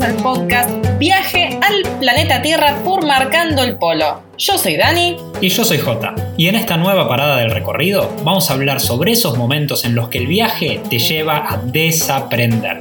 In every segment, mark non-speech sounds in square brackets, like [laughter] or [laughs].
al podcast Viaje al planeta Tierra por Marcando el Polo. Yo soy Dani. Y yo soy Jota. Y en esta nueva parada del recorrido vamos a hablar sobre esos momentos en los que el viaje te lleva a desaprender.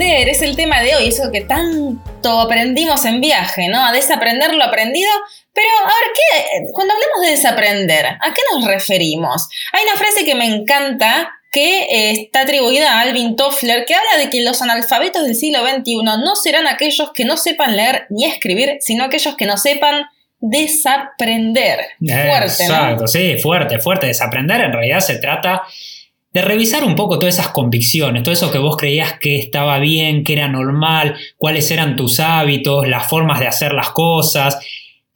Es el tema de hoy, eso que tanto aprendimos en viaje, ¿no? A desaprender lo aprendido. Pero, a ver, ¿qué? Cuando hablamos de desaprender, ¿a qué nos referimos? Hay una frase que me encanta que eh, está atribuida a Alvin Toffler, que habla de que los analfabetos del siglo XXI no serán aquellos que no sepan leer ni escribir, sino aquellos que no sepan desaprender. Fuerte, Exacto, sí, fuerte, fuerte. Desaprender en realidad se trata de revisar un poco todas esas convicciones, todo eso que vos creías que estaba bien, que era normal, cuáles eran tus hábitos, las formas de hacer las cosas,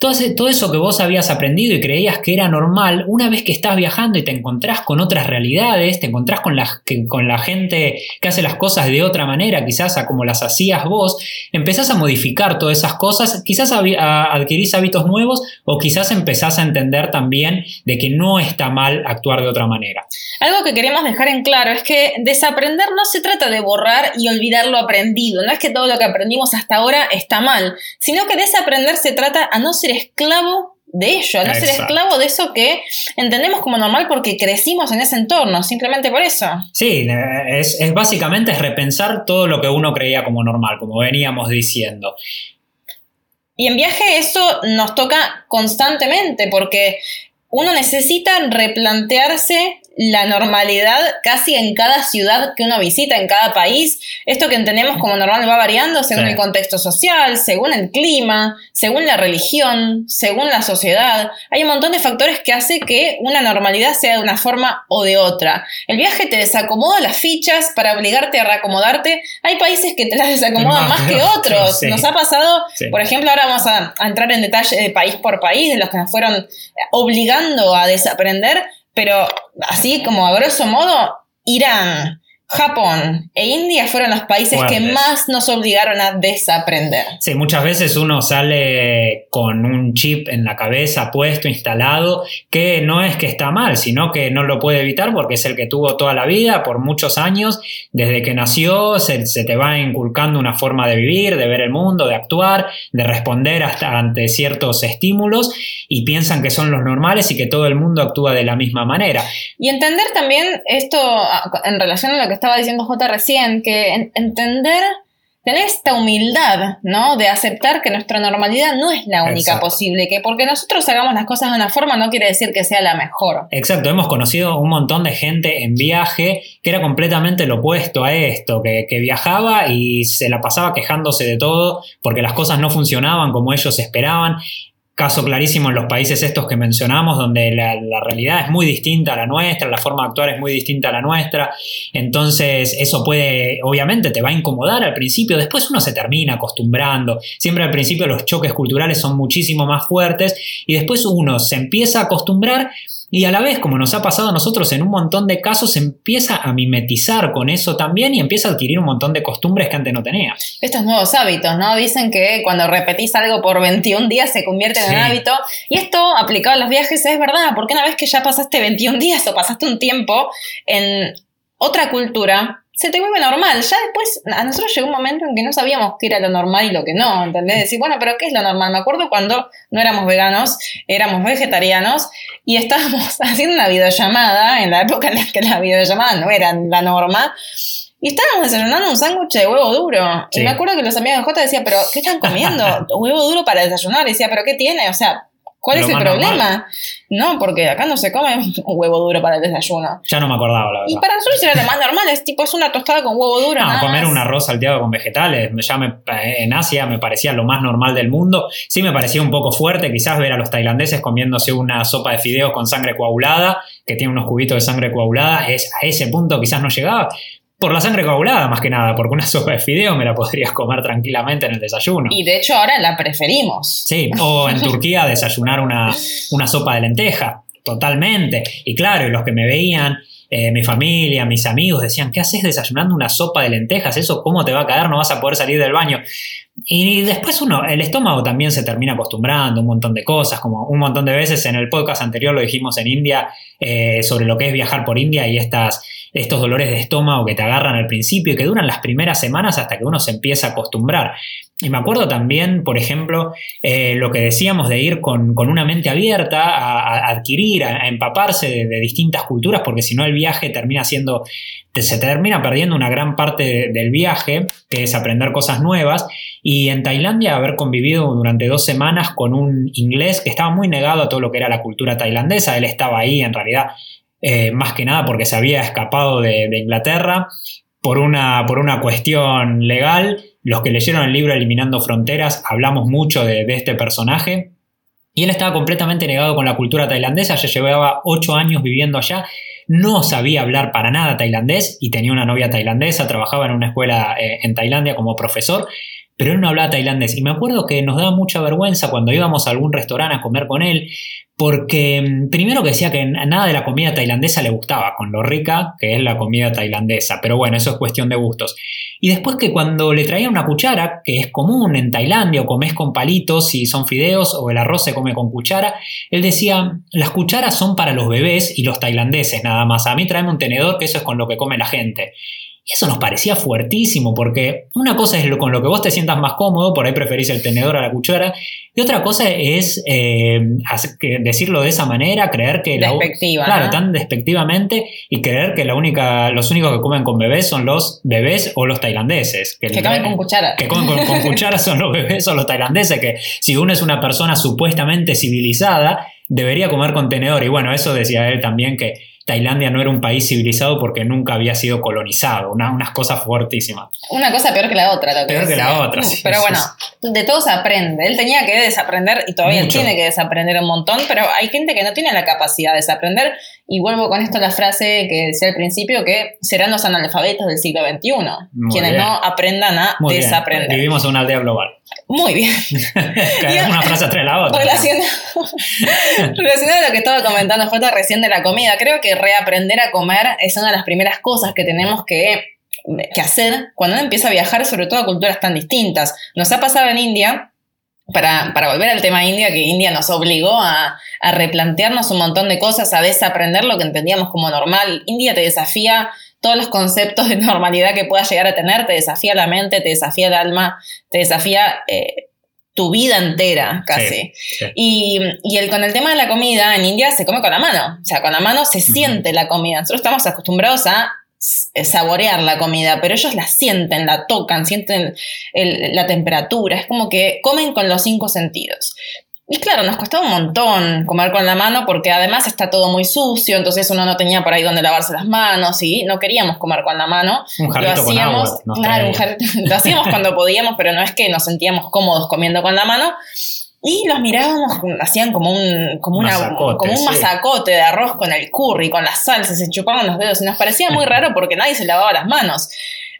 todo, eso que vos habías aprendido y creías que era normal, una vez que estás viajando y te encontrás con otras realidades, te encontrás con la, con la gente que hace las cosas de otra manera, quizás a como las hacías vos, empezás a modificar todas esas cosas, quizás adquirís hábitos nuevos o quizás empezás a entender también de que no está mal actuar de otra manera. Algo que queremos dejar en claro es que desaprender no se trata de borrar y olvidar lo aprendido, no es que todo lo que aprendimos hasta ahora está mal, sino que desaprender se trata a no ser esclavo de ello, a no ser esclavo de eso que entendemos como normal porque crecimos en ese entorno, simplemente por eso. Sí, es, es básicamente es repensar todo lo que uno creía como normal, como veníamos diciendo. Y en viaje eso nos toca constantemente porque uno necesita replantearse la normalidad casi en cada ciudad que uno visita, en cada país. Esto que entendemos como normal va variando según el contexto social, según el clima, según la religión, según la sociedad. Hay un montón de factores que hace que una normalidad sea de una forma o de otra. El viaje te desacomoda las fichas para obligarte a reacomodarte. Hay países que te las desacomodan [laughs] más, que otros. Nos ha pasado, por ejemplo, ahora vamos a, a entrar en detalle de país por país, de los que nos fueron obligando a desaprender pero así como a grosso modo, Irán, Japón e India fueron los países que más nos obligaron a desaprender. Sí, muchas veces uno sale con un chip en la cabeza puesto, instalado, que no es que está mal, sino que no lo puede evitar porque es el que tuvo toda la vida, por muchos años, desde que nació, se, te va inculcando una forma de vivir, de ver el mundo, de actuar, de responder hasta ante ciertos estímulos y piensan que son los normales y que todo el mundo actúa de la misma manera. Y entender también esto en relación a lo que estaba diciendo J recién, que entender, tener esta humildad, ¿no? De aceptar que nuestra normalidad no es la única posible, que porque nosotros hagamos las cosas de una forma no quiere decir que sea la mejor. Exacto, hemos conocido un montón de gente en viaje que era completamente lo opuesto a esto, que, que viajaba y se la pasaba quejándose de todo porque las cosas no funcionaban como ellos esperaban Caso clarísimo en los países estos que mencionamos, donde la, realidad es muy distinta a la nuestra, la forma de actuar es muy distinta a la nuestra. Entonces, eso puede, obviamente, te va a incomodar al principio. Después uno se termina acostumbrando. Siempre al principio los choques culturales son muchísimo más fuertes y después uno se empieza a acostumbrar y a la vez, como nos ha pasado a nosotros en un montón de casos, empieza a mimetizar con eso también y empieza a adquirir un montón de costumbres que antes no tenía. Estos nuevos hábitos, ¿no? Dicen que cuando repetís algo por 21 días se convierte en un hábito. Y esto, aplicado a los viajes, es verdad, porque una vez que ya pasaste 21 días o pasaste un tiempo en otra cultura, se te vuelve normal. Ya después, a nosotros llegó un momento en que no sabíamos qué era lo normal y lo que no, ¿entendés? Decir, bueno, pero ¿qué es lo normal? Me acuerdo cuando no éramos veganos, éramos vegetarianos y estábamos [laughs] haciendo una videollamada, en la época en la que las videollamadas no eran la norma, y estábamos desayunando un sándwich de huevo duro. Y me acuerdo que los amigos de J decían, pero ¿qué están comiendo? [laughs] huevo duro para desayunar. Y decía, pero ¿qué tiene? O sea, ¿Cuál es el problema? No, porque acá no se come un huevo duro para el desayuno. Ya no me acordaba, la verdad. Y para nosotros era lo más normal, es tipo, es una tostada con huevo duro. No, comer un arroz salteado con vegetales. Ya me, en Asia me parecía lo más normal del mundo. Sí me parecía un poco fuerte, quizás ver a los tailandeses comiéndose una sopa de fideos con sangre coagulada, que tiene unos cubitos de sangre coagulada. Es, a ese punto quizás no llegaba. Por la sangre coagulada, más que nada, porque una [laughs] sopa de fideo me la podrías comer tranquilamente en el desayuno. Y de hecho ahora la preferimos. Sí, o en [laughs] Turquía desayunar una, una sopa de lenteja, totalmente. Y claro, los que me veían, eh, mi familia, mis amigos decían, ¿qué haces desayunando una sopa de lentejas? ¿Eso cómo te va a caer? No vas a poder salir del baño. Y después uno, el estómago también se termina acostumbrando un montón de cosas, como un montón de veces en el podcast anterior lo dijimos en India eh, sobre lo que es viajar por India y estas, estos dolores de estómago que te agarran al principio y que duran las primeras semanas hasta que uno se empieza a acostumbrar. Y me acuerdo también, por ejemplo, eh, lo que decíamos de ir con, una mente abierta a, adquirir, a, empaparse de, distintas culturas, porque si no el viaje termina siendo, se termina perdiendo una gran parte del viaje, que es aprender cosas nuevas. Y en Tailandia haber convivido durante dos semanas con un inglés que estaba muy negado a todo lo que era la cultura tailandesa, él estaba ahí en realidad eh, más que nada porque se había escapado de, Inglaterra por una, por una cuestión legal los que leyeron el libro Eliminando Fronteras hablamos mucho de, este personaje. Y él estaba completamente negado con la cultura tailandesa, ya llevaba ocho años viviendo allá, no sabía hablar para nada tailandés y tenía una novia tailandesa, trabajaba en una escuela eh, en Tailandia como profesor, pero él no hablaba tailandés. Y me acuerdo que nos daba mucha vergüenza cuando íbamos a algún restaurante a comer con él, porque mm, primero que decía que nada de la comida tailandesa le gustaba, con lo rica que es la comida tailandesa, pero bueno, eso es cuestión de gustos. Y después que cuando le traía una cuchara, que es común en Tailandia, o comes con palitos si son fideos, o el arroz se come con cuchara, él decía, las cucharas son para los bebés y los tailandeses nada más, a mí tráeme un tenedor que eso es con lo que come la gente. Y eso nos parecía fuertísimo, porque una cosa es lo, con lo que vos te sientas más cómodo, por ahí preferís el tenedor a la cuchara, y otra cosa es eh, decirlo de esa manera, creer que... Despectiva. claro, tan despectivamente, y creer que la única, los únicos que comen con bebés son los bebés o los tailandeses. Que, comen con cuchara. Que comen con, con cuchara son los bebés o los tailandeses, que si uno es una persona supuestamente civilizada, debería comer con tenedor. Y bueno, eso decía él también que Tailandia no era un país civilizado porque nunca había sido colonizado, una, unas cosas fuertísimas. Una cosa peor que la otra. peor que la otra, sí. Pero bueno, de todo se aprende. Él tenía que desaprender y todavía tiene que desaprender un montón, pero hay gente que no tiene la capacidad de desaprender. Y vuelvo con esto a la frase que decía al principio, que serán los analfabetos del siglo XXI, quienes no aprendan a desaprender. Vivimos en una aldea global. Muy bien. [laughs] una frase tras la otra. [laughs] Relacionado, a lo que estaba comentando Jota recién de la comida, creo que reaprender a comer es una de las primeras cosas que tenemos que, hacer cuando uno empieza a viajar, sobre todo a culturas tan distintas. Nos ha pasado en India, para, volver al tema India, que India nos obligó a, a, replantearnos un montón de cosas, a desaprender lo que entendíamos como normal. India te desafía todos los conceptos de [laughs] normalidad que puedas llegar a tener, te desafía la mente, te desafía el alma, te desafía eh, tu vida entera, casi. Y, el, con el tema de la comida, en India se come con la mano, o sea, con la mano se siente la comida. Nosotros estamos acostumbrados a saborear la comida, pero ellos la sienten, la tocan, sienten la temperatura, es como que comen con los cinco sentidos. Y claro, nos costaba un montón comer con la mano porque además está todo muy sucio, entonces uno no tenía por ahí donde lavarse las manos y no queríamos comer con la mano. Un lo hacíamos, claro, [laughs] lo hacíamos cuando podíamos, pero no es que nos sentíamos cómodos comiendo con la mano. Y los mirábamos, hacían como un, como una, como un masacote de arroz con el curry, con las salsas, se chupaban los dedos y nos parecía muy [laughs] raro porque nadie se lavaba las manos.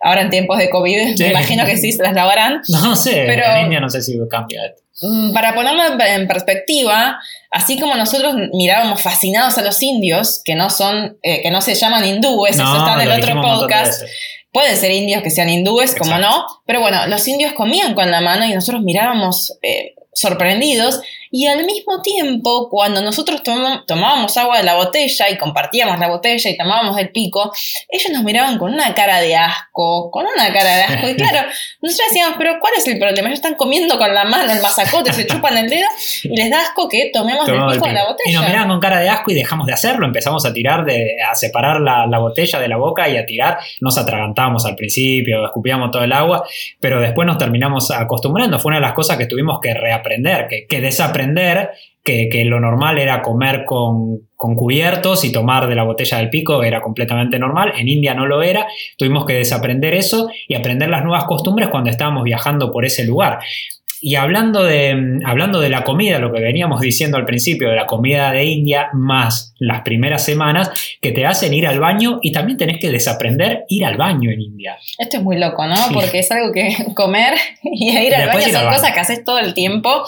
Ahora en tiempos de COVID me imagino que sí se las lavarán. No sé, pero en India no sé si cambia esto. Mm, para ponerlo en perspectiva, así como nosotros mirábamos fascinados a los indios, que no son, eh, que no se llaman hindúes, eso está en el otro podcast. Pueden ser indios que sean hindúes, como no, pero bueno, los indios comían con la mano y nosotros mirábamos eh, sorprendidos y al mismo tiempo, cuando nosotros tomábamos agua de la botella y compartíamos la botella y tomábamos el pico, ellos nos miraban con una cara de asco, con una cara de asco. Y claro, [laughs] nosotros decíamos, pero ¿cuál es el problema? Ellos están comiendo con la mano el masacote, se chupan el dedo y les da asco que tomemos el pico de la botella. Y nos miraban con cara de asco y dejamos de hacerlo. Empezamos a tirar, de, a separar la, la botella de la boca y a tirar. Nos atragantábamos al principio, escupíamos todo el agua, pero después nos terminamos acostumbrando. Fue una de las cosas que tuvimos que reaprender, que, que desaprender que, lo normal era comer con, cubiertos y tomar de la botella del pico era completamente normal. En India no lo era. Tuvimos que desaprender eso y aprender las nuevas costumbres cuando estábamos viajando por ese lugar. Y hablando de, hablando de la comida, lo que veníamos diciendo al principio, de la comida de India, más las primeras semanas que te hacen ir al baño y también tenés que desaprender ir al baño en India. Esto es muy loco, ¿no? Porque es algo que [laughs] comer y ir al baño son cosas que haces todo el tiempo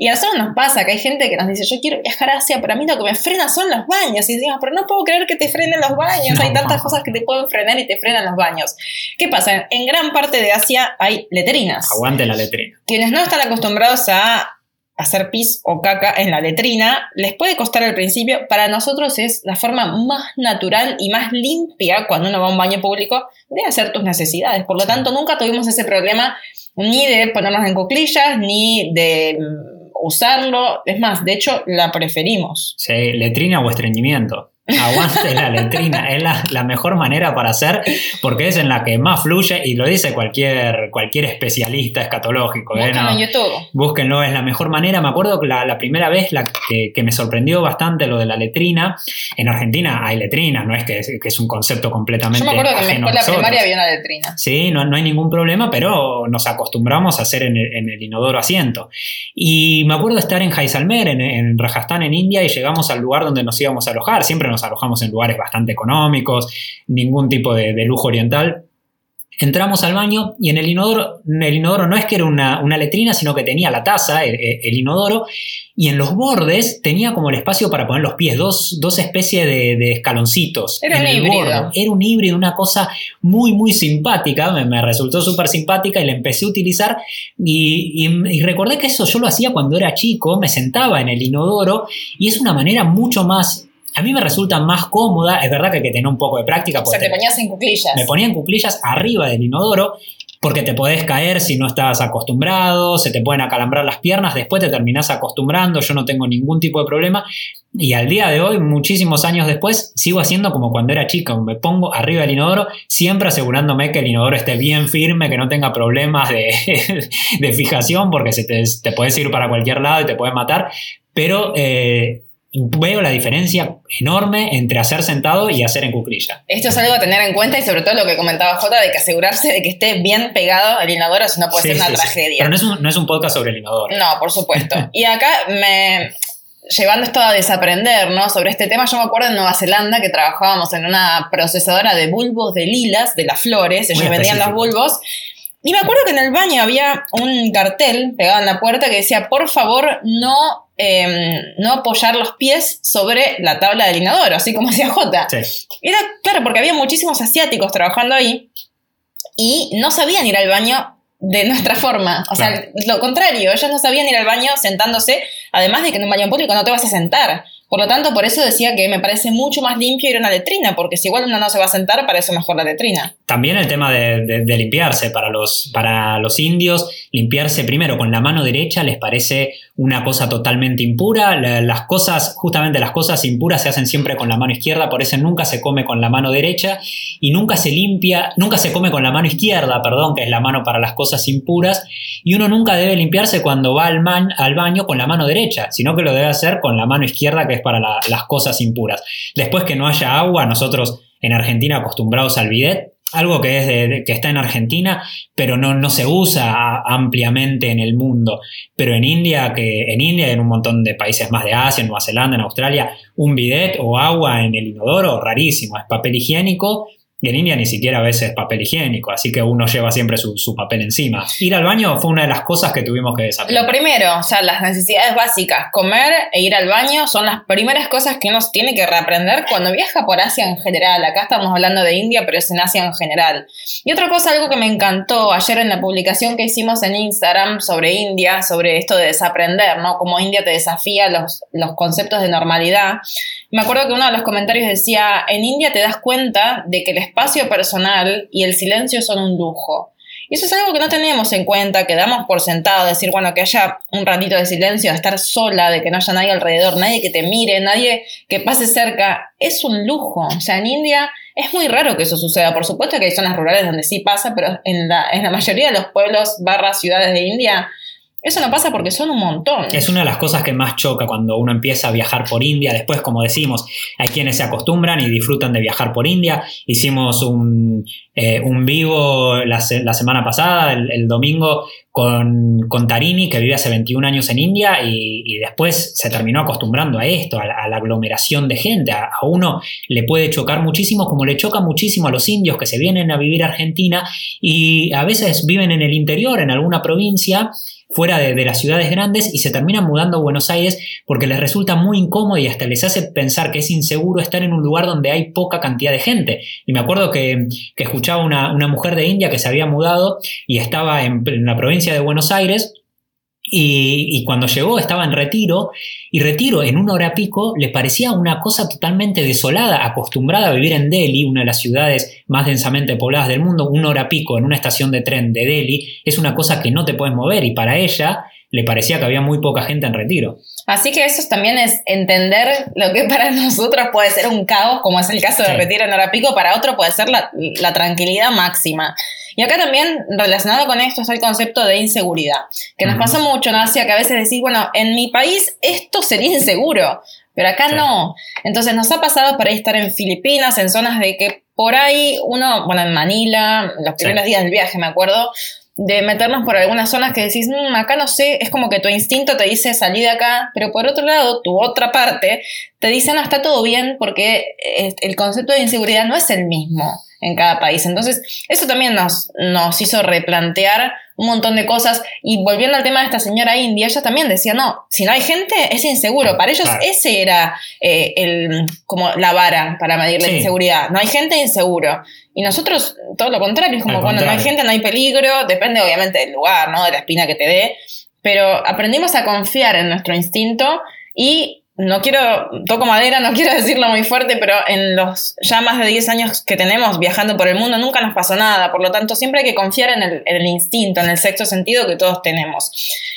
Y a nosotros nos pasa que hay gente que nos dice, yo quiero viajar a Asia, pero a mí lo que me frena son los baños. Y decimos, pero no puedo creer que te frenen los baños. Hay tantas cosas que te pueden frenar y te frenan los baños. ¿Qué pasa? En gran parte de Asia hay letrinas. Aguante la letrina. Quienes no están acostumbrados a hacer pis o caca en la letrina, les puede costar al principio, para nosotros es la forma más natural y más limpia cuando uno va a un baño público de hacer tus necesidades. Por lo tanto, nunca tuvimos ese problema ni de ponernos en cuclillas, ni de usarlo. Es más, de hecho, la preferimos. Sí, letrina o estreñimiento. Aguante la letrina, es la, mejor manera para hacer porque es en la que más fluye y lo dice cualquier, cualquier especialista escatológico. ¿eh? Búsquenlo en YouTube. Búsquenlo, es la mejor manera. Me acuerdo que la, primera vez la que, me sorprendió bastante lo de la letrina, en Argentina hay letrina, no es que, es un concepto completamente. Yo me acuerdo que en la escuela primaria había una letrina. Sí, no, no, hay ningún problema, pero nos acostumbramos a hacer en el, inodoro asiento. Y me acuerdo estar en Jaisalmer, en, en Rajasthan, en India, y llegamos al lugar donde nos íbamos a alojar. Siempre nos alojamos en lugares bastante económicos, ningún tipo de, lujo oriental. Entramos al baño y en el inodoro, el inodoro no es que era una, letrina, sino que tenía la taza, el, inodoro, y en los bordes tenía como el espacio para poner los pies, dos, especies de, escaloncitos. Era un híbrido. Era un híbrido, una cosa muy, muy simpática, me, resultó súper simpática y la empecé a utilizar y, y recordé que eso yo lo hacía cuando era chico, me sentaba en el inodoro y es una manera mucho más a mí me resulta más cómoda, es verdad que hay que tener un poco de práctica. O sea, te ponías en cuclillas. Me ponía en cuclillas arriba del inodoro porque te podés caer si no estás acostumbrado, se te pueden acalambrar las piernas, después te terminás acostumbrando, yo no tengo ningún tipo de problema. Y al día de hoy, muchísimos años después, sigo haciendo como cuando era chica, me pongo arriba del inodoro, siempre asegurándome que el inodoro esté bien firme, que no tenga problemas de, [laughs] fijación, porque se te, te puedes ir para cualquier lado y te puedes matar. Pero eh, veo la diferencia enorme entre hacer sentado y hacer en cuclilla. Esto es algo a tener en cuenta y sobre todo lo que comentaba Jota de que asegurarse de que esté bien pegado al inodoro, si no puede ser una tragedia. Pero no es, un, no es, un, podcast sobre el inodoro. No, por supuesto. [laughs] y acá me... Llevando esto a desaprender, ¿no? Sobre este tema, yo me acuerdo en Nueva Zelanda que trabajábamos en una procesadora de bulbos de lilas, de las flores, ellos vendían los bulbos, y me acuerdo que en el baño había un cartel pegado en la puerta que decía, por favor, no Em, no apoyar los pies sobre la tabla del inodoro, así como [laughs] decía J. Era claro, porque había muchísimos asiáticos trabajando ahí y no sabían ir al baño de nuestra forma. O sea, lo contrario, ellos no sabían ir al baño sentándose, además de que en un baño público no te vas a sentar. Por lo tanto, por eso decía que me parece mucho más limpio ir a una letrina, porque si igual uno no se va a sentar, para eso mejor la letrina. También el tema de, limpiarse, para los, para los indios, limpiarse primero con la mano derecha les parece una cosa totalmente impura. Las cosas, justamente las cosas impuras se hacen siempre con la mano izquierda, por eso nunca se come con la mano derecha y nunca se limpia, nunca se come con la mano izquierda, perdón, que es la mano para las cosas impuras, y uno nunca debe limpiarse cuando va al, man, al baño con la mano derecha, sino que lo debe hacer con la mano izquierda, que para las cosas impuras. Después que no haya agua, nosotros en Argentina acostumbrados al bidet, algo que, es que está en Argentina, pero no, no, se usa ampliamente en el mundo. Pero en India, que en India y en un montón de países más de Asia, en Nueva Zelanda, en Australia, un bidet o agua en el inodoro, rarísimo, es papel higiénico y en India ni siquiera a veces papel higiénico, así que uno lleva siempre su, papel encima. Ir al baño fue una de las cosas que tuvimos que desaprender. Lo primero, o sea, las necesidades básicas, comer e ir al baño son las primeras cosas que uno tiene que reaprender cuando viaja por Asia en general. Acá estamos hablando de India, pero es en Asia en general. Y otra cosa, algo que me encantó ayer en la publicación que hicimos en Instagram sobre India, sobre esto de desaprender, ¿no? Como India te desafía los, los conceptos de normalidad. Me acuerdo que uno de los comentarios decía, en India te das cuenta de que el espacio personal y el silencio son un lujo. Y eso es algo que no tenemos en cuenta, que damos por sentado, decir, bueno, que haya un ratito de silencio, de estar sola, de que no haya nadie alrededor, nadie que te mire, nadie que pase cerca, es un lujo. O sea, en India es muy raro que eso suceda. Por supuesto que hay zonas rurales donde sí pasa, pero en la, en la mayoría de los pueblos barra ciudades de India eso no pasa porque son un montón. Es una de las cosas que más choca cuando uno empieza a viajar por India. Después, como decimos, hay quienes se acostumbran y disfrutan de viajar por India. Hicimos un, eh, vivo la, semana pasada, el, domingo, con, con, Tarini, que vive hace 21 años en India y, después se terminó acostumbrando a esto, a la, aglomeración de gente. A, a, uno le puede chocar muchísimo, como le choca muchísimo a los indios que se vienen a vivir a Argentina y a veces viven en el interior, en alguna provincia fuera de, las ciudades grandes y se terminan mudando a Buenos Aires porque les resulta muy incómodo y hasta les hace pensar que es inseguro estar en un lugar donde hay poca cantidad de gente. Y me acuerdo que, escuchaba una, una, mujer de India que se había mudado y estaba en la provincia de Buenos Aires y, cuando llegó estaba en retiro y retiro en una hora pico le parecía una cosa totalmente desolada, acostumbrada a vivir en Delhi, una de las ciudades más densamente pobladas del mundo, una hora pico en una estación de tren de Delhi es una cosa que no te puedes mover y para ella le parecía que había muy poca gente en retiro. Así que eso también es entender lo que para [laughs] nosotros puede ser un caos, como es el caso de retiro en hora pico, para otro puede ser la, la tranquilidad máxima. Y acá también relacionado con esto es el concepto de inseguridad, que nos pasa mucho en Asia, que a veces decís, bueno, en mi país esto sería inseguro, pero acá no. Entonces nos ha pasado para estar en Filipinas, en zonas de que por ahí uno, bueno, en Manila, los primeros días del viaje me acuerdo, de meternos por algunas zonas que decís, mm, acá no sé, es como que tu instinto te dice salir de acá, pero por otro lado, tu otra parte te dice, no, está todo bien porque eh, el concepto de inseguridad no es el mismo en cada país. Entonces, eso también nos, nos hizo replantear un montón de cosas. Y volviendo al tema de esta señora india, ella también decía, no, si no hay gente, es inseguro. Para ellos ese era eh, el, como la vara para medir la inseguridad. No hay gente, inseguro. Y nosotros, todo lo contrario, es como cuando no hay gente, no hay peligro, depende obviamente del lugar, ¿no? De la espina que te dé. Pero aprendimos a confiar en nuestro instinto y no quiero, toco madera, no [laughs] quiero decirlo muy fuerte, pero en los ya más de 10 años que tenemos viajando por el mundo nunca nos pasó nada, por lo tanto siempre hay que confiar en el, instinto, en el sexto sentido que todos tenemos.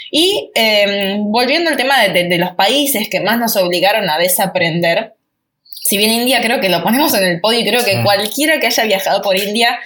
Y em, volviendo al tema de, los países que más nos obligaron a desaprender, si bien India creo que lo ponemos en el podio y creo que cualquiera que haya viajado por India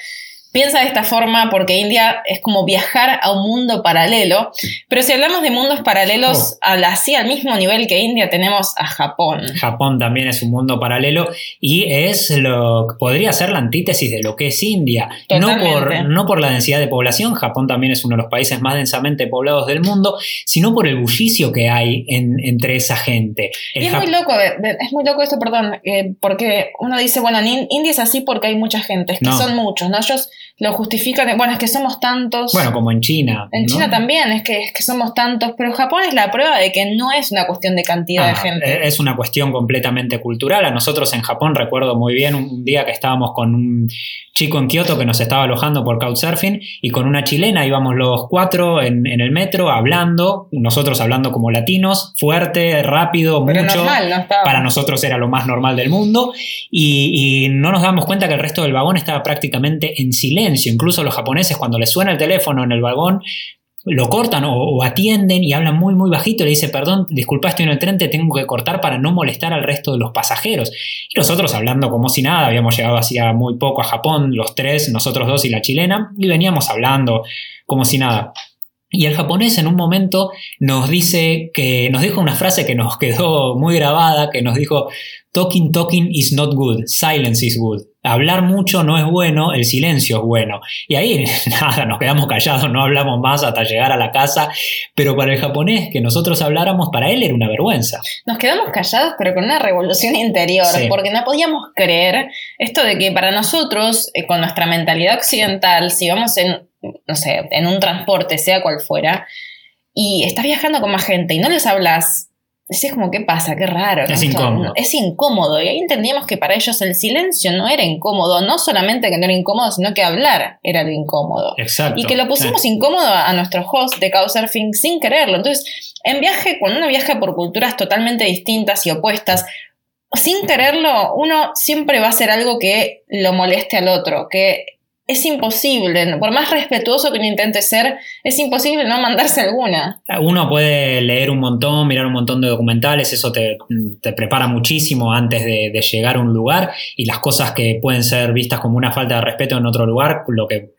piensa de esta forma porque India es como viajar a un mundo paralelo, pero si hablamos de mundos paralelos oh. al, así al mismo nivel que India tenemos a Japón. Japón también es un mundo paralelo y es lo podría ser la antítesis de lo que es India. No por, no por la densidad de población, Japón también es uno de los países más densamente poblados del mundo, sino por el bullicio que hay entre esa gente. es muy loco, es muy loco esto, perdón, eh, porque uno dice, bueno, India es así porque hay mucha gente, que son muchos, ¿no? Ellos lo justifican, bueno, es que somos tantos. Bueno, como en China. En China también, es que, es que somos tantos, pero Japón es la prueba de que no es una cuestión de cantidad de ah, gente. Es una cuestión completamente cultural. A nosotros en Japón recuerdo muy bien un día que estábamos con un chico en Kioto que nos estaba alojando por Couchsurfing y con una chilena íbamos los cuatro en, el metro hablando, nosotros hablando como latinos, fuerte, rápido, mucho. Para nosotros era lo más normal del mundo y, y no nos damos cuenta que el resto del vagón estaba prácticamente en silencio. Incluso los japoneses cuando les suena el teléfono en el vagón lo cortan o, atienden y hablan muy muy bajito le dice, perdón, disculpa, estoy en el tren, te tengo que cortar para no molestar al resto de los pasajeros. Y nosotros hablando como si nada, habíamos llegado hacía muy poco a Japón, los tres, nosotros dos y la chilena, y veníamos hablando como si nada. Y el japonés en un momento nos dice que nos dijo una frase que nos quedó muy grabada, que nos dijo talking talking is not good, silence is good hablar mucho no es bueno, el silencio es bueno. Y ahí [laughs] nada, nos quedamos callados, no hablamos más hasta llegar a la casa, pero para el japonés que nosotros habláramos, para él era una vergüenza. Nos quedamos callados, pero con una revolución interior, porque no podíamos creer esto de que para nosotros, eh, con nuestra mentalidad occidental, si vamos en, no sé, en un transporte, sea cual fuera, y estás viajando con más gente y no les hablas Decías como, ¿qué pasa? Qué raro. Es incómodo. Es incómodo. Y ahí entendíamos que para ellos el silencio no era incómodo. No solamente que no era incómodo, sino que hablar era lo incómodo. Exacto. Y que lo pusimos incómodo a, nuestro host de Couchsurfing sin quererlo. Entonces, en viaje, cuando uno viaja por culturas totalmente distintas y opuestas, sin quererlo, uno siempre va a hacer algo que lo moleste al otro, que es imposible, por más respetuoso que uno intente ser, es imposible no mandarse alguna. Uno puede leer un montón, mirar un montón de documentales, eso te, prepara muchísimo antes de, llegar a un lugar y las cosas que pueden ser vistas como una falta de respeto en otro lugar, lo que,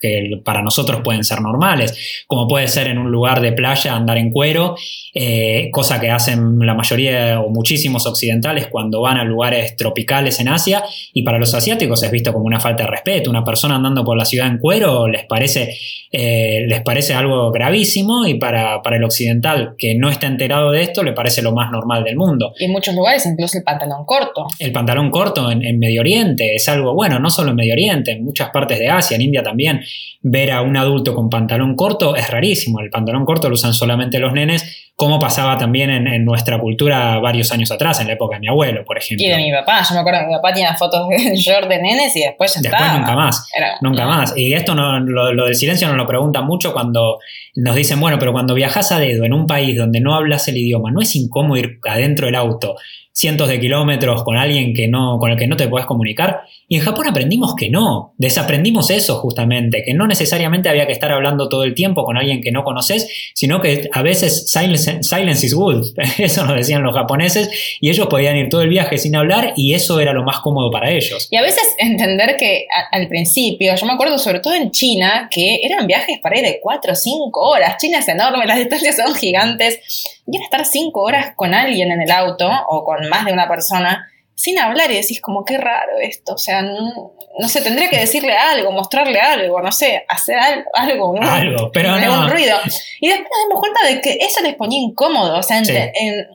para nosotros pueden ser normales, como puede ser en un lugar de playa andar en cuero, eh, cosa que hacen la mayoría o muchísimos occidentales cuando van a lugares tropicales en Asia y para los asiáticos es visto como una falta de respeto, una persona andando por la ciudad en cuero les parece, eh, les parece algo gravísimo y para, para, el occidental que no está enterado de esto le parece lo más normal del mundo. Y en muchos lugares incluso el pantalón corto. El pantalón corto en, en Medio Oriente es algo, bueno, no solo en Medio Oriente, en muchas partes de Asia, en India también, ver a un adulto con pantalón corto es rarísimo. El pantalón corto lo usan solamente los nenes como pasaba también en, nuestra cultura varios años atrás, en la época de mi abuelo, por ejemplo. Y de mi papá, yo me acuerdo que mi papá tenía fotos de [laughs] short de nenes y después ya después nunca más, nunca más. Y esto no, lo, del silencio nos lo preguntan mucho cuando nos dicen, bueno, pero cuando viajas a dedo en un país donde no hablas el idioma, ¿no es incómodo ir adentro del auto cientos de kilómetros con alguien que no, con el que no te puedes comunicar. Y en Japón aprendimos que no, desaprendimos eso justamente, que no necesariamente había que estar hablando todo el tiempo con alguien que no conoces, sino que a veces silence, silence is good, [laughs] eso nos decían los japoneses, y ellos podían ir todo el viaje sin hablar y eso era lo más cómodo para ellos. Y a veces [laughs] entender que al principio, yo me acuerdo sobre todo en China, que eran viajes para ir de 4 o 5 horas, China es enorme, las distancias son gigantes, y estar 5 horas con alguien en el auto o con más de una persona sin hablar y decís como qué raro esto, o sea, no, sé, tendría que decirle algo, mostrarle algo, no sé, hacer algo, algo, pero no. Un ruido. Y después nos dimos cuenta de que eso les ponía incómodo, o sea, en,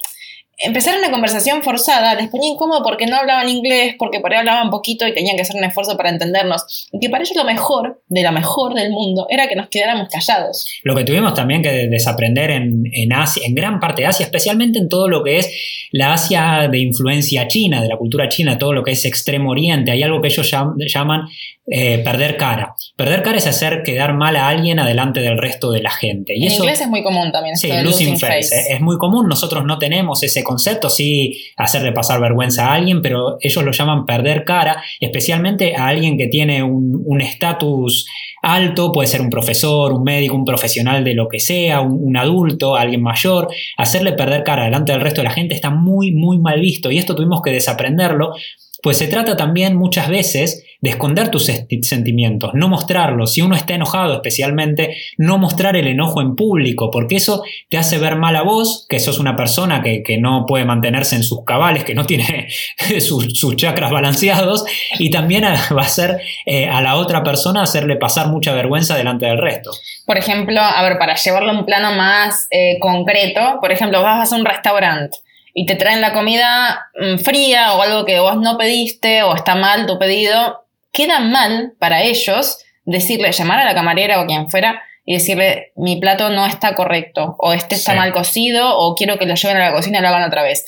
empezar una conversación forzada les ponía incómodo porque no hablaban inglés, porque por ahí hablaban poquito y tenían que hacer un esfuerzo para entendernos. Y que para ellos lo mejor, de lo mejor del mundo, era que nos quedáramos callados. Lo que tuvimos también que desaprender en, en Asia, en gran parte de Asia, especialmente en todo lo que es la Asia de influencia china, de la cultura china, todo lo que es extremo oriente, hay algo que ellos llaman eh, perder cara. Perder cara es hacer quedar mal a alguien adelante del resto de la gente. Y en inglés es muy común también. Sí, losing, face. Es muy común, nosotros no tenemos ese concepto, sí hacerle pasar vergüenza a alguien, pero ellos lo llaman perder cara, especialmente a alguien que tiene un estatus alto, puede ser un profesor, un médico, un profesional de lo que sea, un, un, adulto, alguien mayor, hacerle perder cara delante del resto de la gente está muy, muy mal visto y esto tuvimos que desaprenderlo, pues se trata también muchas veces de esconder tus sentimientos, no mostrarlos. Si uno está enojado especialmente, no mostrar el enojo en público, porque eso te hace ver mal a vos, que sos una persona que, no puede mantenerse en sus cabales, que no tiene [laughs] sus, chakras balanceados, y también va a hacer eh, a la otra persona hacerle pasar mucha vergüenza delante del resto. Por ejemplo, a ver, para llevarlo a un plano más eh, concreto, por ejemplo, vas a un restaurante y te traen la comida mm, fría o algo que vos no pediste o está mal tu pedido, queda mal para ellos decirle, llamar a la camarera o quien fuera y decirle, mi plato no está correcto, o este está mal cocido, o quiero que lo lleven a la cocina y lo hagan otra vez.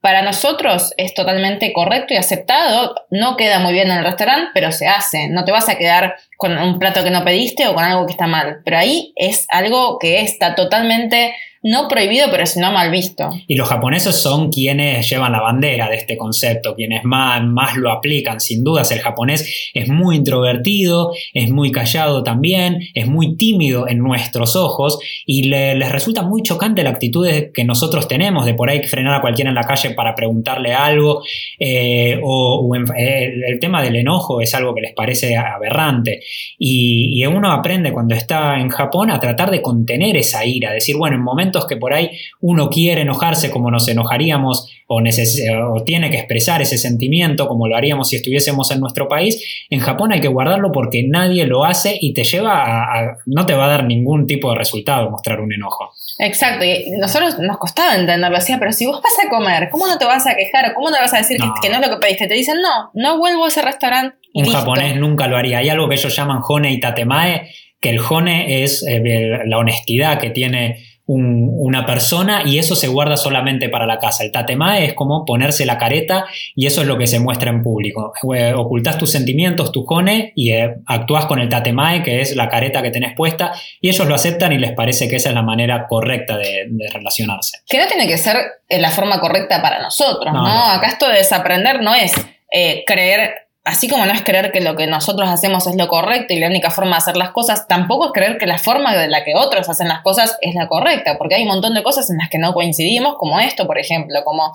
Para nosotros es totalmente correcto y aceptado, no queda muy bien en el restaurante, pero se hace. No te vas a quedar con un plato que no pediste o con algo que está mal. Pero ahí es algo que está totalmente no prohibido, pero sino mal visto. Y los japoneses son quienes llevan la bandera de este concepto, quienes más, más lo aplican, sin dudas. El japonés es muy introvertido, es muy callado también, es muy tímido en nuestros ojos y les resulta muy chocante la actitud que nosotros tenemos de por ahí frenar a cualquiera en la calle para preguntarle algo eh, o, eh, el tema del enojo es algo que les parece aberrante y, y uno aprende cuando está en Japón a tratar de contener esa ira, decir, bueno, en momentos que por ahí uno quiere enojarse como nos enojaríamos o, o, tiene que expresar ese sentimiento como lo haríamos si estuviésemos en nuestro país, en Japón hay que guardarlo porque nadie lo hace y te lleva a, no te va a dar ningún tipo de resultado mostrar un enojo. Exacto, y nosotros nos costaba entenderlo, decía, pero si vos vas a comer, ¿cómo no te vas a quejar? ¿Cómo no te vas a decir Que, no es lo que pediste? Te dicen, no, no vuelvo a ese restaurante. Un japonés nunca lo haría. Hay algo que ellos llaman hone y tatemae, que el hone es eh, la honestidad que tiene una persona y eso se guarda solamente para la casa. El tatemae es como ponerse la careta y eso es lo que se muestra en público. Eh, ocultas tus sentimientos, tu jone y eh, actúas con el tatemae, que es la careta que tenés puesta, y ellos lo aceptan y les parece que esa es la manera correcta de, relacionarse. Que no tiene que ser eh, la forma correcta para nosotros, ¿no? Acá esto de desaprender no es creer así como no es creer que lo que nosotros hacemos es lo correcto y la única forma de hacer las cosas, tampoco es creer que la forma de la que otros hacen las cosas es la correcta, porque hay un montón de cosas en las que no coincidimos, como esto, por ejemplo, como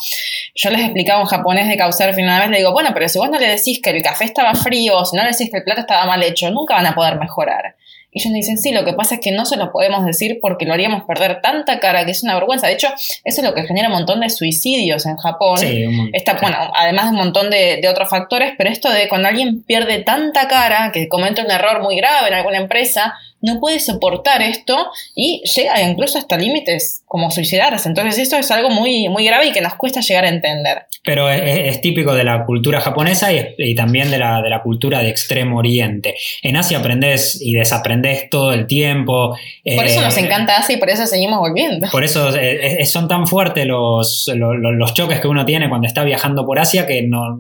yo les explicaba a un japonés de Couchsurfing una vez, le digo, bueno, pero si vos no le decís que el café estaba frío, si no le decís que el plato estaba mal hecho, nunca van a poder mejorar. Y ellos me dicen, sí, lo que pasa es que no se lo podemos decir porque lo haríamos perder tanta cara que es una vergüenza. De hecho, eso es lo que genera un montón de suicidios en Japón. Sí, un bueno, además de un montón de, de otros factores, pero esto de cuando alguien pierde tanta cara, que comete un error muy grave en alguna empresa, no puede soportar esto y llega incluso hasta límites como suicidarse. Entonces esto es algo muy, muy grave y que nos cuesta llegar a entender. Pero es, es típico de la cultura japonesa y, y también de la, de la, cultura de Extremo Oriente. En Asia aprendes y desaprendes todo el tiempo. Por eh, eso nos encanta Asia y por eso seguimos volviendo. Por eso eh, son tan fuertes los, los, los, choques que uno tiene cuando está viajando por Asia que no,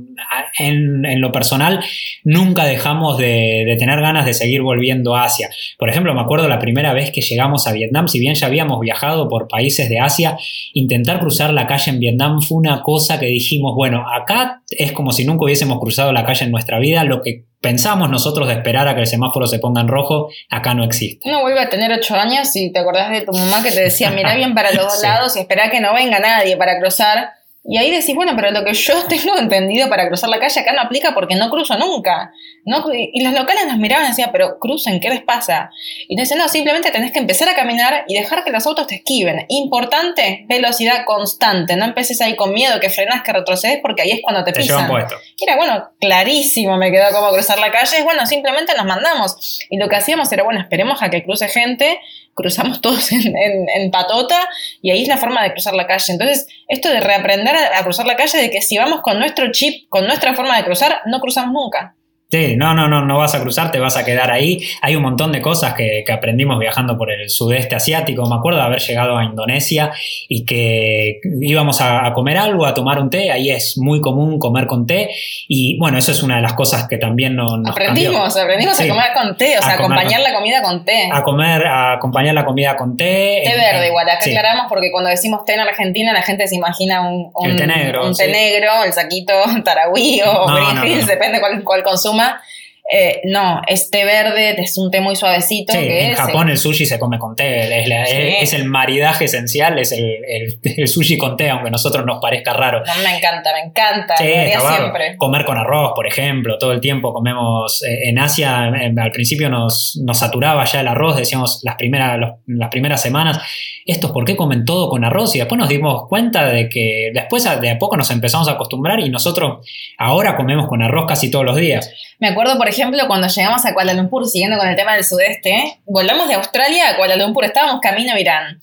en, en lo personal nunca dejamos de, de, tener ganas de seguir volviendo a Asia. Por ejemplo, me acuerdo la primera vez que llegamos a Vietnam, si bien ya habíamos viajado por países de Asia, intentar cruzar la calle en Vietnam fue una cosa que dijimos, bueno, acá es como si nunca hubiésemos cruzado la calle en nuestra vida, lo que pensamos nosotros de esperar a que el semáforo se ponga en rojo, acá no existe. Uno vuelve a tener ocho años y te acordás de tu mamá que te decía, mira bien para los dos [laughs] sí. lados y espera que no venga nadie para cruzar. Y ahí decís, bueno, pero lo que yo [laughs] tengo entendido para cruzar la calle acá no aplica porque no cruzo nunca. ¿no? Y los locales nos miraban y decían, pero crucen, ¿qué les pasa? Y nos decían, no, simplemente tenés que empezar a caminar y dejar que los autos te esquiven. Importante, velocidad constante. No empeces ahí con miedo, que frenas, que retrocedes, porque ahí es cuando te, te pisan. Puesto. Y era, bueno, clarísimo me quedó cómo cruzar la calle. Y bueno, simplemente nos mandamos. Y lo que hacíamos era, bueno, esperemos a que cruce gente, cruzamos todos [laughs] en, en, en patota y ahí es la forma de cruzar la calle. Entonces, esto de reaprender a, a cruzar la calle, de que si vamos con nuestro chip, con nuestra forma de cruzar, no cruzamos nunca. Sí, no, no, no, no vas a cruzar, te vas a quedar ahí. Hay un montón de cosas que, que, aprendimos viajando por el sudeste asiático. Me acuerdo de haber llegado a Indonesia y que íbamos a, a, comer algo, a tomar un té. Ahí es muy común comer con té. Y bueno, eso es una de las cosas que también no, nos Aprendimos, cambió. aprendimos sí. a comer con té, o sea, acompañar con, la comida con té. A comer, a acompañar la comida con té. Té en, verde, igual. Acá sí. aclaramos porque cuando decimos té en Argentina, la gente se imagina un, un, el té negro, un té negro, el saquito tarahui o no, no, depende cuál, cuál Roma Eh, no, es té verde, es un té muy suavecito. Sí, que en es, Japón eh, el sushi se come con té, es, la, sí. es el maridaje esencial, es el, el, [laughs] el, sushi con té, aunque a nosotros nos parezca raro. No, me encanta, me encanta, sí, siempre. Comer con arroz, por ejemplo, todo el tiempo comemos. Eh, en Asia, al principio nos, nos, saturaba ya el arroz, decíamos las primeras, los, las primeras semanas, estos por qué comen todo con arroz y después nos dimos cuenta de que después de a poco nos empezamos a acostumbrar y nosotros ahora comemos con arroz casi todos los días. Me acuerdo, por ejemplo, cuando llegamos a Kuala Lumpur, siguiendo con el tema del sudeste, volamos de Australia a Kuala Lumpur, estábamos camino a Irán.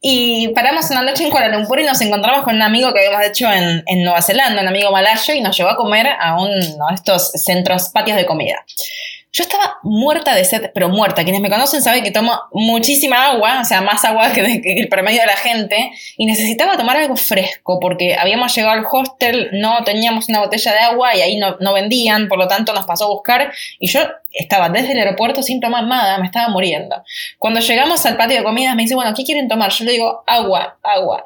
Y paramos una noche en Kuala Lumpur y nos encontramos con un amigo que habíamos hecho en, en Nueva Zelanda, un amigo malayo, y nos llevó a comer a uno de estos centros, patios de comida. Yo estaba muerta de sed, pero muerta. Quienes me conocen saben que tomo muchísima agua, o sea, más agua que, de, que, el promedio de la gente, y necesitaba tomar algo fresco porque habíamos llegado al hostel, no teníamos una botella de agua y ahí no, no vendían, por lo tanto nos pasó a buscar y yo estaba desde el aeropuerto sin tomar nada, me estaba muriendo. Cuando llegamos al patio de comidas me dice, bueno, ¿qué quieren tomar? Yo le digo, agua, agua.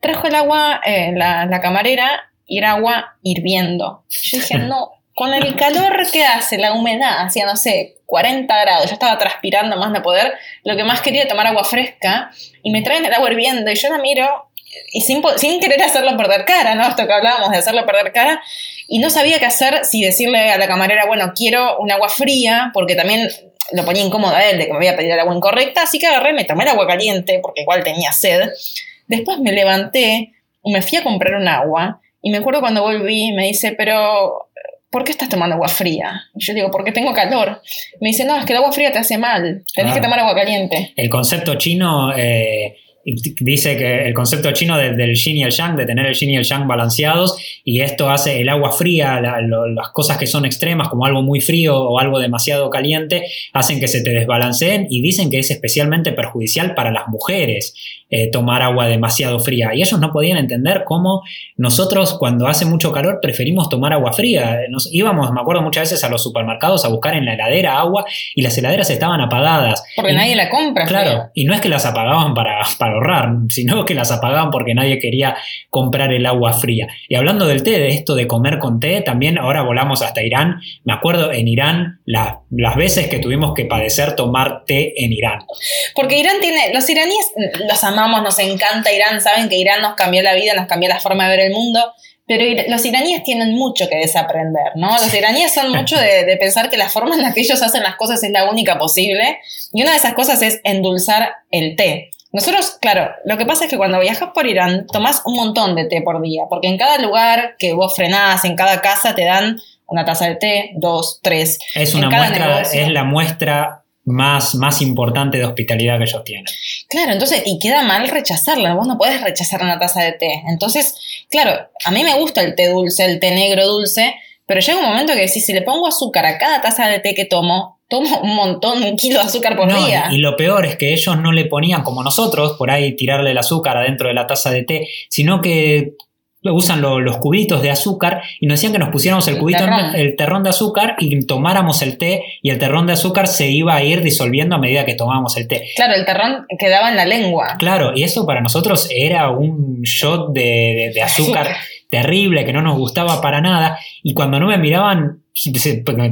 Trajo el agua, eh, la, la camarera, y era agua hirviendo. Yo dije, [laughs] no, con el calor que hace, la humedad, hacía, no sé, 40 grados, yo estaba transpirando más de poder, lo que más quería tomar agua fresca, y me traen el agua hirviendo, y yo la miro, y sin, querer hacerlo perder cara, ¿no? Esto que hablábamos de hacerlo perder cara, y no sabía qué hacer, si decirle a la camarera, bueno, quiero un agua fría, porque también lo ponía incómodo a él de que me voy a pedir el agua incorrecta, así que agarré, me tomé el agua caliente, porque igual tenía sed, después me levanté, me fui a comprar un agua, y me acuerdo cuando volví, me dice, pero ¿por qué estás tomando agua fría? Y yo digo, porque tengo calor. Me dice, no, es que el agua fría te hace mal, tenés ah. que tomar agua caliente. El concepto chino eh, dice que el concepto chino de, del yin y el yang, de tener el yin y el yang balanceados, y esto hace el agua fría, la, lo, las cosas que son extremas, como algo muy frío o algo demasiado caliente, hacen que se te desbalanceen y dicen que es especialmente perjudicial para las mujeres eh, tomar agua demasiado fría. Y ellos no podían entender cómo nosotros cuando hace mucho calor preferimos tomar agua fría. Nos íbamos, me acuerdo muchas veces a los supermercados a buscar en la heladera agua y las heladeras estaban apagadas. Porque y, nadie la compra. Claro, fría. y no es que las apagaban para, para ahorrar, sino que las apagaban porque nadie quería comprar el agua fría. Y hablando del té, de esto de comer con té, también ahora volamos hasta Irán. Me acuerdo en Irán la, las veces que tuvimos que padecer tomar té en Irán. Porque Irán tiene, los iraníes los amamos, nos encanta Irán, saben que Irán nos cambió la vida, nos cambió la forma de ver el mundo, Pero los iraníes tienen mucho que desaprender, ¿no? Los iraníes son mucho de, de, pensar que la forma en la que ellos hacen las cosas es la única posible. Y una de esas cosas es endulzar el té. Nosotros, claro, lo que pasa es que cuando viajas por Irán tomás un montón de té por día, porque en cada lugar que vos frenás, en cada casa te dan una taza de té, dos, tres. Es una muestra, es la muestra más, más importante de hospitalidad que ellos tienen. Claro, entonces, y queda mal rechazarla, vos no puedes rechazar una taza de té. Entonces, claro, a mí me gusta el té dulce, el té negro dulce, pero llega un momento que decís, si le pongo azúcar a cada taza de té que tomo, tomo un montón, un kilo de azúcar por día. Y, y, lo peor es que ellos no le ponían, como nosotros, por ahí tirarle el azúcar adentro de la taza de té, sino que usan los cubitos de azúcar y nos decían que nos pusiéramos el, cubito, terrón. el terrón de azúcar y tomáramos el té y el terrón de azúcar se iba a ir disolviendo a medida que tomábamos el té. Claro, el terrón quedaba en la lengua. Claro, y eso para nosotros era un shot de, de, de azúcar terrible que no nos gustaba para nada y cuando no me miraban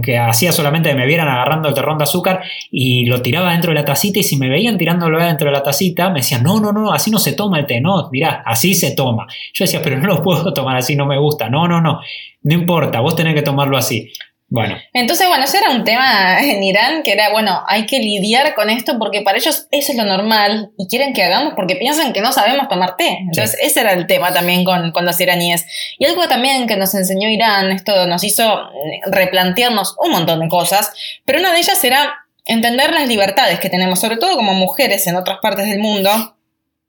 que hacía solamente que me vieran agarrando el terrón de azúcar y lo tiraba dentro de la tacita y si me veían tirándolo dentro de la tacita me decían, no, no, no, así no se toma el té, no, mirá, así se toma. Yo decía, pero no lo puedo [laughs] tomar así, no me gusta, no, no, no, no importa, vos tenés que tomarlo así. Bueno. Entonces, bueno, eso era un tema en Irán que era, bueno, hay que lidiar con esto porque para ellos eso es lo normal y quieren que hagamos porque piensan que no sabemos tomar té. Entonces, sí. ese era el tema también con, con, los iraníes. Y algo también que nos enseñó Irán, esto nos hizo replantearnos un montón de cosas, pero una de ellas era entender las libertades que tenemos, sobre todo como mujeres en otras partes del mundo,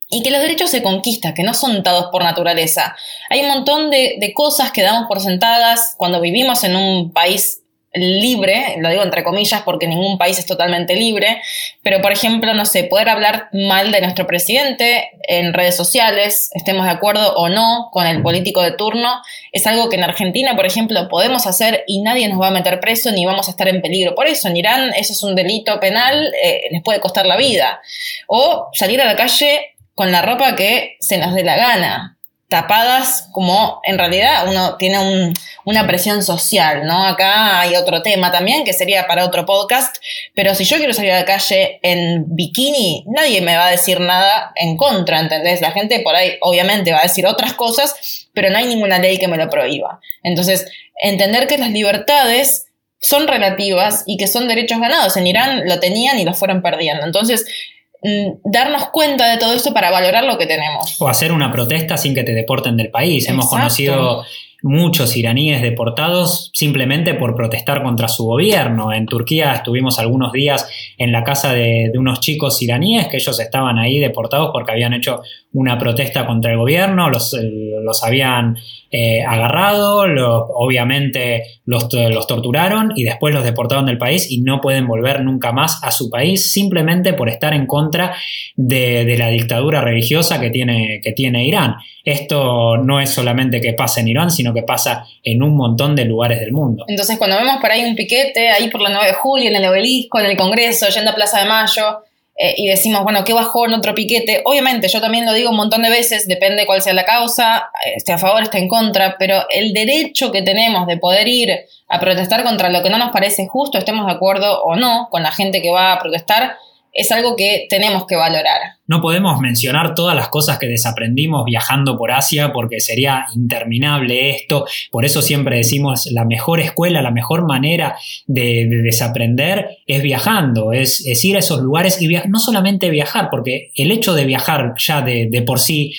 y que los derechos se conquistan, que no son dados por naturaleza. Hay un montón de, de, cosas que damos por sentadas cuando vivimos en un país libre, lo digo entre comillas porque ningún país es totalmente libre, pero por ejemplo, no sé, poder hablar mal de nuestro presidente en redes sociales, estemos de acuerdo o no con el político de turno, es algo que en Argentina, por ejemplo, podemos hacer y nadie nos va a meter preso ni vamos a estar en peligro. Por eso en Irán eso es un delito penal, eh, les puede costar la vida. O salir a la calle con la ropa que se nos dé la gana tapadas como en realidad uno tiene un, una presión social, ¿no? Acá hay otro tema también que sería para otro podcast, pero si yo quiero salir a la calle en bikini, nadie me va a decir nada en contra, ¿entendés? La gente por ahí obviamente va a decir otras cosas, pero no hay ninguna ley que me lo prohíba. Entonces, entender que las libertades son relativas y que son derechos ganados. En Irán lo tenían y lo fueron perdiendo. Entonces, darnos cuenta de todo esto para valorar lo que tenemos. O hacer una protesta sin que te deporten del país. Exacto. Hemos conocido muchos iraníes deportados simplemente por protestar contra su gobierno. En Turquía estuvimos algunos días en la casa de, unos chicos iraníes que ellos estaban ahí deportados porque habían hecho una protesta contra el gobierno, los, los habían eh, agarrado, lo, obviamente los, los, torturaron y después los deportaron del país y no pueden volver nunca más a su país simplemente por estar en contra de, de la dictadura religiosa que tiene, que tiene Irán. Esto no es solamente que pasa en Irán, sino que pasa en un montón de lugares del mundo. Entonces, cuando vemos por ahí un piquete, ahí por la 9 de julio, en el obelisco, en el Congreso, yendo a Plaza de Mayo, eh, y decimos, bueno, ¿qué bajó en otro piquete? Obviamente, yo también lo digo un montón de veces, depende cuál sea la causa, esté a favor, esté en contra, pero el derecho que tenemos de poder ir a protestar contra lo que no nos parece justo, estemos de acuerdo o no con la gente que va a protestar, es algo que tenemos que valorar. No podemos mencionar todas las cosas que desaprendimos viajando por Asia porque sería interminable esto. Por eso siempre decimos la mejor escuela, la mejor manera de, de desaprender es viajando, es, ir a esos lugares y no solamente viajar, porque el hecho de viajar ya de por sí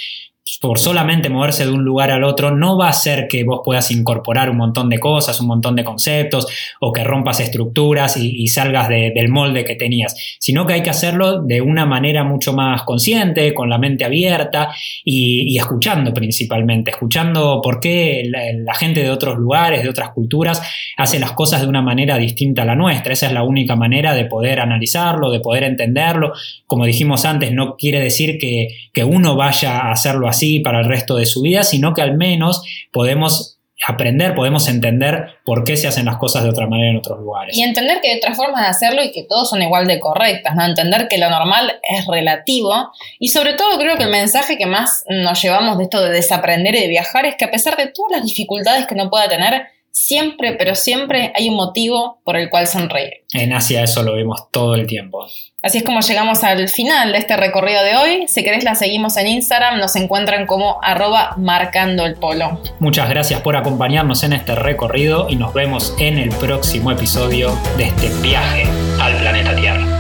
por solamente moverse de un lugar al otro, no va a hacer que vos puedas incorporar un montón de cosas, un montón de conceptos, o que rompas estructuras y, salgas de, del molde que tenías, sino que hay que hacerlo de una manera mucho más consciente, con la mente abierta y, escuchando principalmente, escuchando por qué la, la, gente de otros lugares, de otras culturas, hace las cosas de una manera distinta a la nuestra. Esa es la única manera de poder analizarlo, de poder entenderlo. Como dijimos antes, no quiere decir que, que uno vaya a hacerlo así para el resto de su vida, sino que al menos podemos aprender, podemos entender por qué se hacen las cosas de otra manera en otros lugares. Y entender que hay otras formas de hacerlo y que todos son igual de correctas, ¿no? Entender que lo normal es relativo. Y sobre todo creo que el mensaje que más nos llevamos de esto de desaprender y de viajar es que a pesar de todas las dificultades que uno pueda tener, siempre, pero siempre hay un motivo por el cual sonreír. En Asia eso lo vemos todo el tiempo. Así es como llegamos al final de este recorrido de hoy. Si querés la seguimos en Instagram, nos encuentran como arroba marcando el polo. Muchas gracias por acompañarnos en este recorrido y nos vemos en el próximo episodio de este viaje al planeta Tierra.